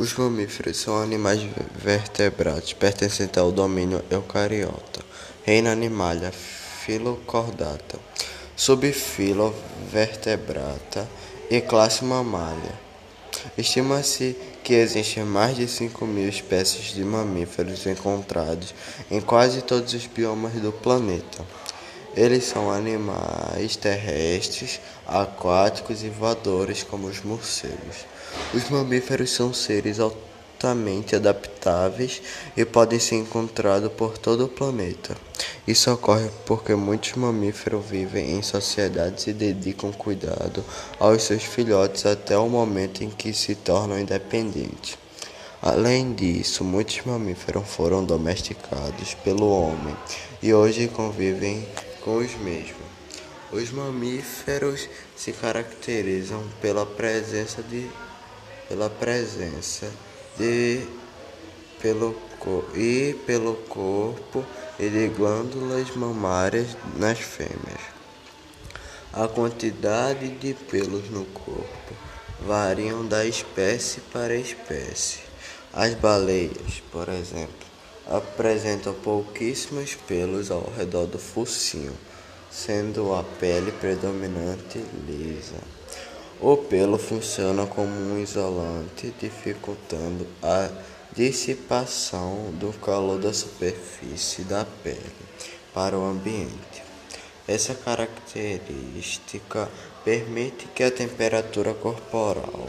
Os mamíferos são animais vertebrados pertencentes ao domínio eucariota, reino Animalia, Filochordata, subfilo Vertebrata e classe Mammalia. Estima-se que existem mais de 5 mil espécies de mamíferos encontrados em quase todos os biomas do planeta. Eles são animais terrestres, aquáticos e voadores, como os morcegos. Os mamíferos são seres altamente adaptáveis e podem ser encontrados por todo o planeta. Isso ocorre porque muitos mamíferos vivem em sociedades e dedicam cuidado aos seus filhotes até o momento em que se tornam independentes. Além disso, muitos mamíferos foram domesticados pelo homem e hoje convivem com os mesmos. Os mamíferos se caracterizam pela presença de pela presença de pelo e pelo corpo e de glândulas mamárias nas fêmeas. A quantidade de pelos no corpo variam da espécie para espécie. As baleias, por exemplo, apresentam pouquíssimos pelos ao redor do focinho, sendo a pele predominante lisa. O pelo funciona como um isolante, dificultando a dissipação do calor da superfície da pele para o ambiente. Essa característica permite que a temperatura corporal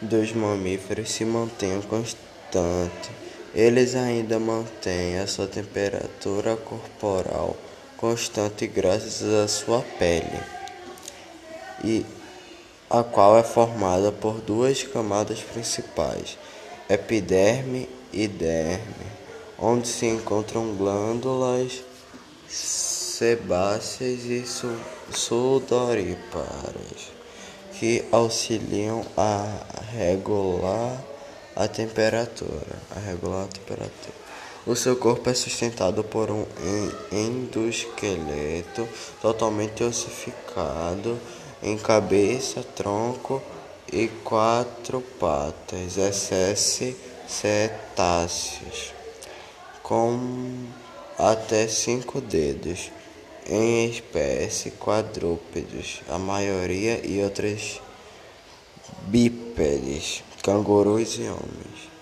dos mamíferos se mantenha constante eles ainda mantêm a sua temperatura corporal constante graças à sua pele, e a qual é formada por duas camadas principais, epiderme e derme, onde se encontram glândulas sebáceas e sudoríparas, que auxiliam a regular a temperatura, a regular a temperatura. O seu corpo é sustentado por um endoesqueleto totalmente ossificado em cabeça, tronco e quatro patas, excesso cetáceos, com até cinco dedos, em espécie quadrúpedos, a maioria e outras bípedes cangurus e homens.